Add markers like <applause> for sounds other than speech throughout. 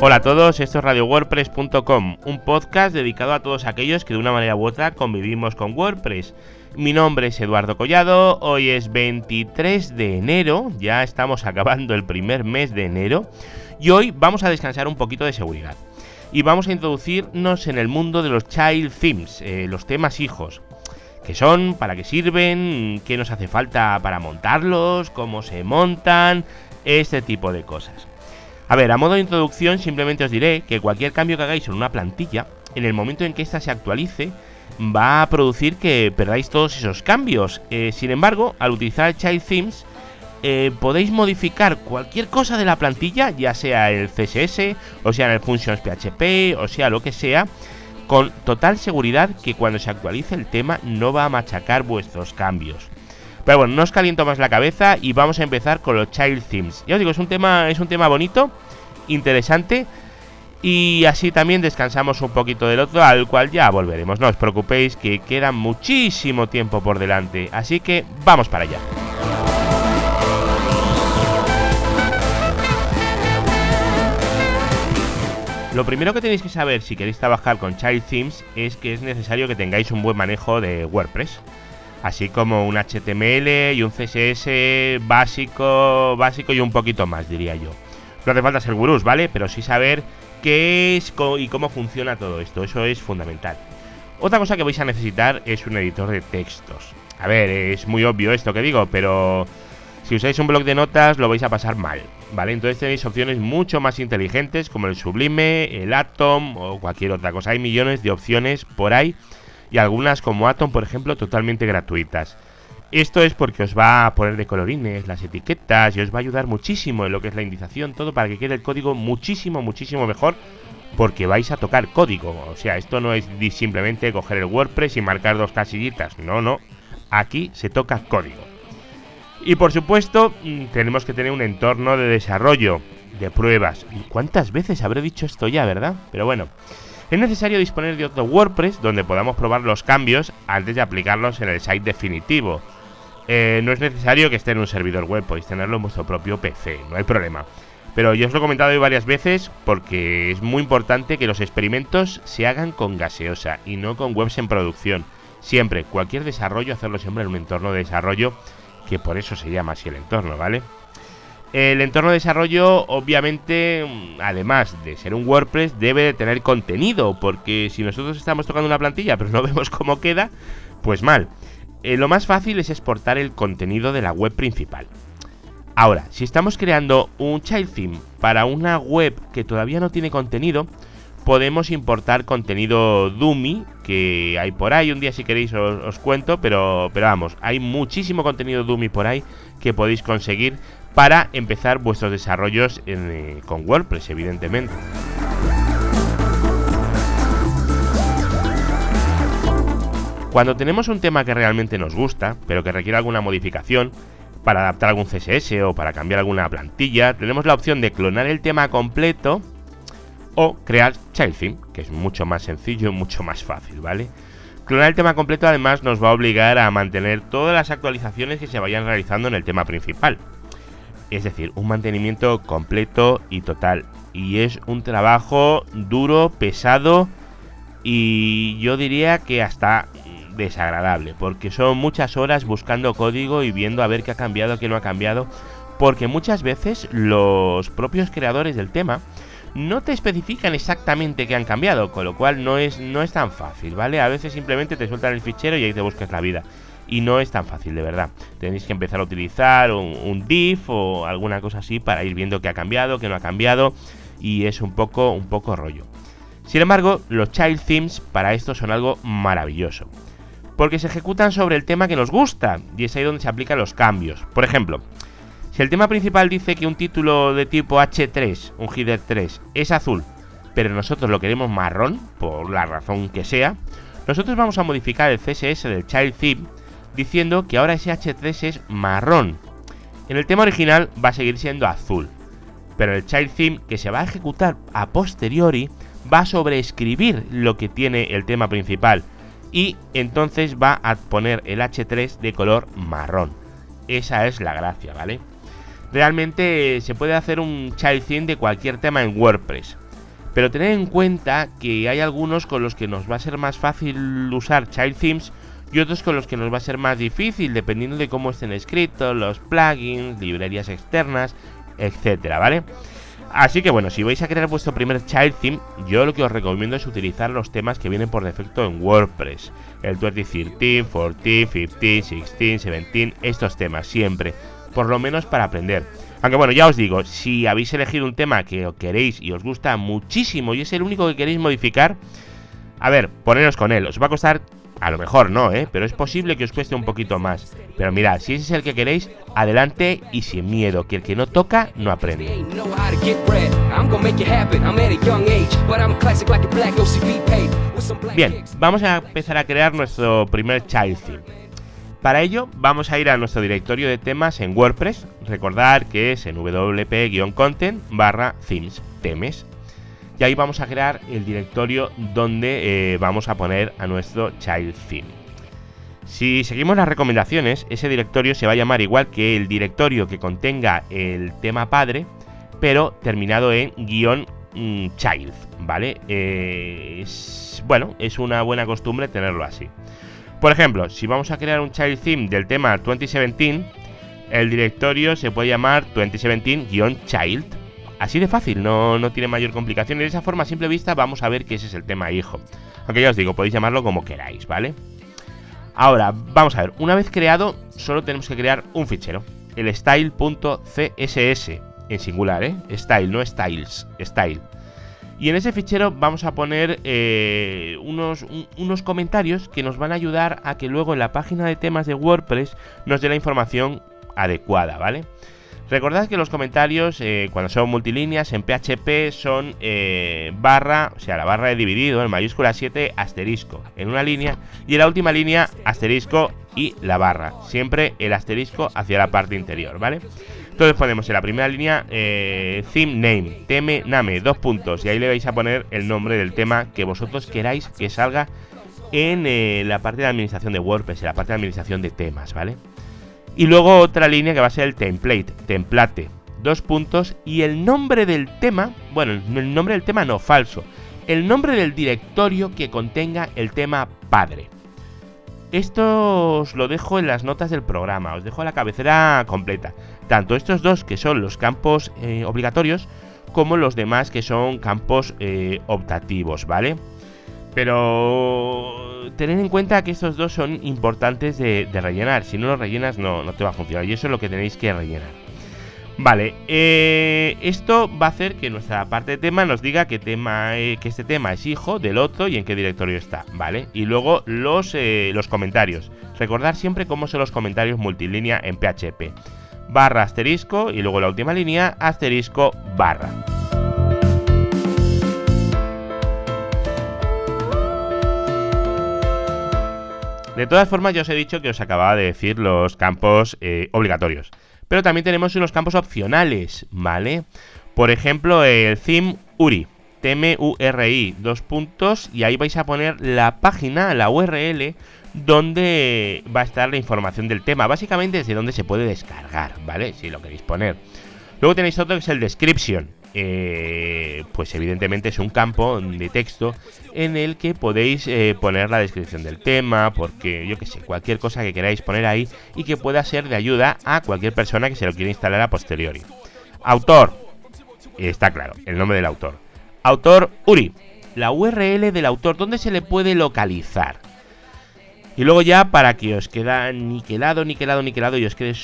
Hola a todos, esto es RadioWordPress.com, un podcast dedicado a todos aquellos que de una manera u otra convivimos con WordPress. Mi nombre es Eduardo Collado, hoy es 23 de enero, ya estamos acabando el primer mes de enero, y hoy vamos a descansar un poquito de seguridad. Y vamos a introducirnos en el mundo de los child themes, eh, los temas hijos. ¿Qué son? ¿Para qué sirven? ¿Qué nos hace falta para montarlos? ¿Cómo se montan? Este tipo de cosas. A ver, a modo de introducción simplemente os diré que cualquier cambio que hagáis en una plantilla, en el momento en que ésta se actualice, va a producir que perdáis todos esos cambios. Eh, sin embargo, al utilizar Child Themes, eh, podéis modificar cualquier cosa de la plantilla, ya sea el CSS, o sea el Functions PHP, o sea lo que sea, con total seguridad que cuando se actualice el tema no va a machacar vuestros cambios. Pero bueno, no os caliento más la cabeza y vamos a empezar con los Child Themes. Ya os digo, es un tema, es un tema bonito, interesante. Y así también descansamos un poquito del otro, al cual ya volveremos. No os preocupéis que queda muchísimo tiempo por delante. Así que vamos para allá. Lo primero que tenéis que saber si queréis trabajar con Child Themes es que es necesario que tengáis un buen manejo de WordPress así como un HTML y un CSS básico, básico y un poquito más, diría yo. No hace falta ser gurús, ¿vale? Pero sí saber qué es y cómo funciona todo esto, eso es fundamental. Otra cosa que vais a necesitar es un editor de textos. A ver, es muy obvio esto que digo, pero si usáis un blog de notas lo vais a pasar mal, ¿vale? Entonces tenéis opciones mucho más inteligentes como el Sublime, el Atom o cualquier otra cosa. Hay millones de opciones por ahí y algunas como Atom, por ejemplo, totalmente gratuitas. Esto es porque os va a poner de colorines las etiquetas y os va a ayudar muchísimo en lo que es la indización, todo para que quede el código muchísimo, muchísimo mejor porque vais a tocar código. O sea, esto no es simplemente coger el WordPress y marcar dos casillitas. No, no. Aquí se toca código. Y por supuesto, mm, tenemos que tener un entorno de desarrollo, de pruebas. ¿Cuántas veces habré dicho esto ya, verdad? Pero bueno es necesario disponer de otro WordPress donde podamos probar los cambios antes de aplicarlos en el site definitivo. Eh, no es necesario que esté en un servidor web, podéis tenerlo en vuestro propio PC, no hay problema. Pero yo os lo he comentado hoy varias veces porque es muy importante que los experimentos se hagan con gaseosa y no con webs en producción. Siempre, cualquier desarrollo, hacerlo siempre en un entorno de desarrollo, que por eso se llama así el entorno, ¿vale? El entorno de desarrollo, obviamente, además de ser un WordPress, debe de tener contenido, porque si nosotros estamos tocando una plantilla pero no <laughs> vemos cómo queda, pues mal. Eh, lo más fácil es exportar el contenido de la web principal. Ahora, si estamos creando un child theme para una web que todavía no tiene contenido, podemos importar contenido dummy que hay por ahí. Un día si queréis os, cuento, pero, pero vamos, hay muchísimo contenido dummy por ahí que podéis conseguir para empezar vuestros desarrollos eh, con WordPress, evidentemente. Cuando tenemos un tema que realmente nos gusta, pero que requiere alguna modificación, para adaptar algún CSS o para cambiar alguna plantilla, tenemos la opción de clonar el tema completo o crear child theme, que es mucho más sencillo y mucho más fácil, ¿vale? Clonar el tema completo además nos va a obligar a mantener todas las actualizaciones que se vayan realizando en el tema principal. Es decir, un mantenimiento completo y total. Y es un trabajo duro, pesado y yo diría que hasta desagradable. Porque son muchas horas buscando código y viendo a ver qué ha cambiado, qué no ha cambiado. Porque muchas veces los propios creadores del tema no te especifican exactamente qué han cambiado, con lo cual no es, no es tan fácil, ¿vale? A veces simplemente te sueltan el fichero y ahí te buscas la vida y no es tan fácil de verdad. Tenéis que empezar a utilizar un, div o alguna cosa así para ir viendo qué ha cambiado, qué no ha cambiado y es un poco, un poco rollo. Sin embargo, los child themes para esto son algo maravilloso. Porque se ejecutan sobre el tema que nos gusta y es ahí donde se aplican los cambios. Por ejemplo, si el tema principal dice que un título de tipo H3, un header 3, es azul, pero nosotros lo queremos marrón, por la razón que sea, nosotros vamos a modificar el CSS del child theme diciendo que ahora ese H3 es marrón. En el tema original va a seguir siendo azul, pero el child theme que se va a ejecutar a posteriori va a sobreescribir lo que tiene el tema principal y entonces va a poner el H3 de color marrón. Esa es la gracia, ¿vale? Realmente se puede hacer un child theme de cualquier tema en WordPress. Pero tened en cuenta que hay algunos con los que nos va a ser más fácil usar Child Themes y otros con los que nos va a ser más difícil dependiendo de cómo estén escritos, los plugins, librerías externas, etcétera, ¿vale? Así que bueno, si vais a crear vuestro primer child theme, yo lo que os recomiendo es utilizar los temas que vienen por defecto en WordPress. El 2013, 14, 15, 16, 17, estos temas siempre. Por lo menos para aprender. Aunque bueno, ya os digo, si habéis elegido un tema que queréis y os gusta muchísimo y es el único que queréis modificar, a ver, poneros con él. Os va a costar a lo mejor no, ¿eh? Pero es posible que os cueste un poquito más. Pero mirad, si ese es el que queréis, adelante y sin miedo, que el que no toca, no aprende. Bien, vamos a empezar a crear nuestro primer child theme. Para ello, vamos a ir a nuestro directorio de temas en WordPress. Recordar que es en wp-content barra themes, temes y ahí vamos a crear el directorio donde eh, vamos a poner a nuestro child theme. Si seguimos las recomendaciones, ese directorio se va a llamar igual que el directorio que contenga el tema padre, pero terminado en guion mm, child, ¿vale? Eh, bueno, es una buena costumbre tenerlo así. Por ejemplo, si vamos a crear un child theme del tema 2017, el directorio se puede llamar 2017-child Así de fácil, no, no tiene mayor complicación. Y de esa forma, a simple vista, vamos a ver que ese es el tema hijo. Aunque ya os digo, podéis llamarlo como queráis, ¿vale? Ahora, vamos a ver, una vez creado, solo tenemos que crear un fichero. El style.css, en singular, ¿eh? Style, no styles, style. Y en ese fichero vamos a poner eh, unos, unos comentarios que nos van a ayudar a que luego en la página de temas de WordPress nos dé la información adecuada, ¿vale? Recordad que los comentarios, eh, cuando son multilíneas, en PHP son eh, barra, o sea, la barra de dividido en mayúscula 7, asterisco, en una línea, y en la última línea, asterisco y la barra. Siempre el asterisco hacia la parte interior, ¿vale? Entonces ponemos en la primera línea eh, theme name, teme name, dos puntos, y ahí le vais a poner el nombre del tema que vosotros queráis que salga en la parte de administración de WordPress, en la parte de administración de temas, ¿vale? Y luego otra línea que va a ser el template, template, dos puntos y el nombre del tema, bueno, el nombre del tema no, falso, el nombre del directorio que contenga el tema padre. Esto os lo dejo en las notas del programa, os dejo la cabecera completa. Tanto estos dos que son los campos eh, obligatorios, como los demás que son campos eh, optativos, ¿vale? Pero tened en cuenta que estos dos son importantes de, rellenar. Si no los rellenas, no, no te va a funcionar. Y eso es lo que tenéis que rellenar. Vale, eh, esto va a hacer que nuestra parte de tema nos diga que, tema, eh, que este tema es hijo del otro y en qué directorio está, ¿vale? Y luego los, eh, los comentarios. Recordar siempre cómo son los comentarios multilínea en PHP. Barra asterisco y luego la última línea asterisco barra. De todas formas, ya os he dicho que os acababa de decir los campos eh, obligatorios. Pero también tenemos unos campos opcionales, ¿vale? Por ejemplo, el theme URI. T-M-U-R-I, dos puntos, y ahí vais a poner la página, la URL, donde va a estar la información del tema. Básicamente desde donde se puede descargar, ¿vale? Si lo queréis poner. Luego tenéis otro que es el description. Eh, pues evidentemente es un campo de texto en el que podéis eh, poner la descripción del tema, porque yo que sé, cualquier cosa que queráis poner ahí y que pueda ser de ayuda a cualquier persona que se lo quiera instalar a posteriori. Autor, está claro, el nombre del autor. Autor Uri, la URL del autor, ¿dónde se le puede localizar? Y luego ya para que os queda niquelado, niquelado, niquelado y os quede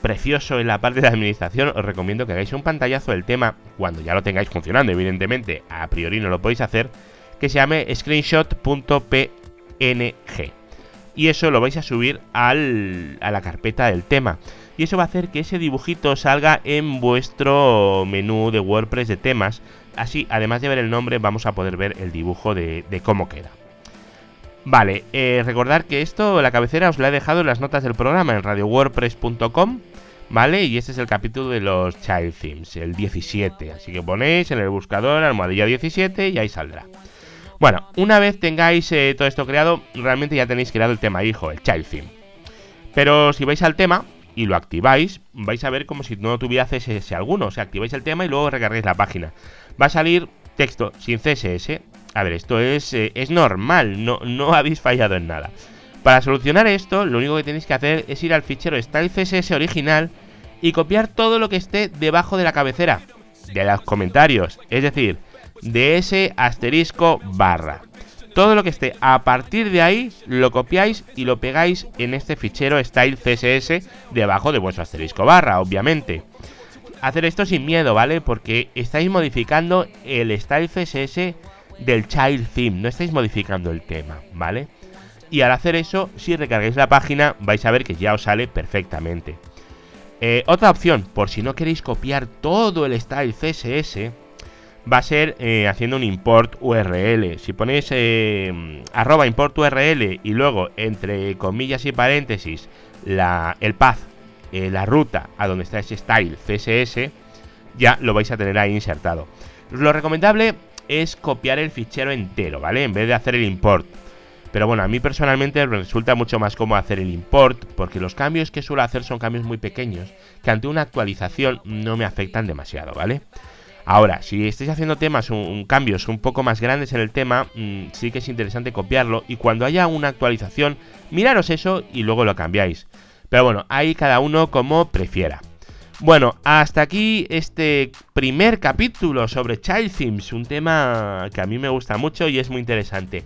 precioso en la parte de administración, os recomiendo que hagáis un pantallazo del tema cuando ya lo tengáis funcionando, evidentemente, a priori no lo podéis hacer, que se llame screenshot.png. Y eso lo vais a subir a la carpeta del tema. Y eso va a hacer que ese dibujito salga en vuestro menú de WordPress de temas. Así, además de ver el nombre, vamos a poder ver el dibujo de, cómo queda. Vale, eh, recordar que esto, la cabecera, os la he dejado en las notas del programa en radiowordpress.com ¿vale? Y este es el capítulo de los Child Themes, el 17. Así que ponéis en el buscador almohadilla 17 y ahí saldrá. Bueno, una vez tengáis eh, todo esto creado, realmente ya tenéis creado el tema hijo, el Child Theme. Pero si vais al tema y lo activáis, vais a ver como si no tuviera CSS alguno. O sea, activáis el tema y luego recargáis la página. Va a salir texto sin CSS. A ver, esto es, eh, es normal, no, no <laughs> habéis fallado en nada. Para solucionar esto, lo único que tenéis que hacer es ir al fichero style CSS original y copiar todo lo que esté debajo de la cabecera, de los comentarios, es decir, de ese asterisco barra. Todo lo que esté a partir de ahí lo copiáis y lo pegáis en este fichero style CSS debajo de vuestro asterisco barra, obviamente. Hacer esto sin miedo, ¿vale? Porque estáis modificando el style CSS del child theme, no estáis modificando el tema, ¿vale? Y al hacer eso, si recargáis la página, vais a ver que ya os sale perfectamente. Eh, otra opción, por si no queréis copiar todo el style CSS, va a ser eh, haciendo un import URL. Si ponéis eh, arroba import URL y luego entre comillas y paréntesis la, el path, la ruta a donde está ese style CSS, ya lo vais a tener ahí insertado. Lo recomendable es copiar el fichero entero, ¿vale? En vez de hacer el import. Pero bueno, a mí personalmente me resulta mucho más cómodo hacer el import, porque los cambios que suelo hacer son cambios muy pequeños, que ante una actualización no me afectan demasiado, ¿vale? Ahora, si estáis haciendo temas, un, cambios un poco más grandes en el tema, mm, sí que es interesante copiarlo y cuando haya una actualización, miraros eso y luego lo cambiáis. Pero bueno, ahí cada uno como prefiera. Bueno, hasta aquí este primer capítulo sobre Child Themes, un tema que a mí me gusta mucho y es muy interesante.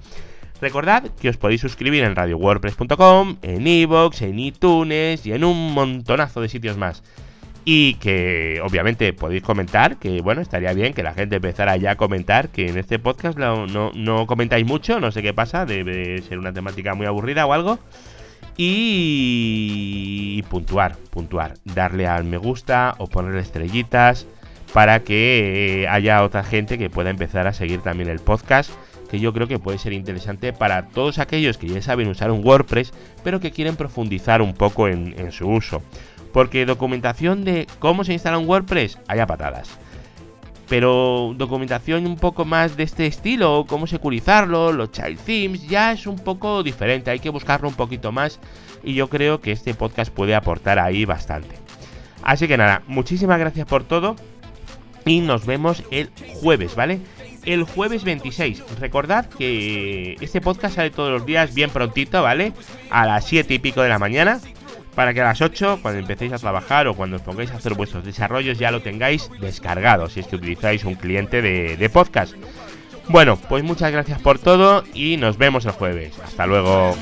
Recordad que os podéis suscribir en radiowordpress.com, en iVoox, en iTunes y en un montonazo de sitios más. Y que obviamente podéis comentar, que bueno, estaría bien que la gente empezara ya a comentar, que en este podcast no, no, comentáis mucho, no sé qué pasa, debe ser una temática muy aburrida o algo. Y puntuar, puntuar, darle al me gusta o ponerle estrellitas para que haya otra gente que pueda empezar a seguir también el podcast que yo creo que puede ser interesante para todos aquellos que ya saben usar un WordPress, pero que quieren profundizar un poco en, su uso. Porque documentación de cómo se instala un WordPress, haya patadas. Pero documentación un poco más de este estilo, cómo securizarlo, los child themes, ya es un poco diferente, hay que buscarlo un poquito más y yo creo que este podcast puede aportar ahí bastante. Así que nada, muchísimas gracias por todo y nos vemos el jueves, ¿vale? el jueves 26. Recordad que este podcast sale todos los días bien prontito, ¿vale? A las 7 y pico de la mañana. Para que a las 8, cuando empecéis a trabajar o cuando os pongáis a hacer vuestros desarrollos, ya lo tengáis descargado, si es que utilizáis un cliente de, podcast. Bueno, pues muchas gracias por todo y nos vemos el jueves. Hasta luego.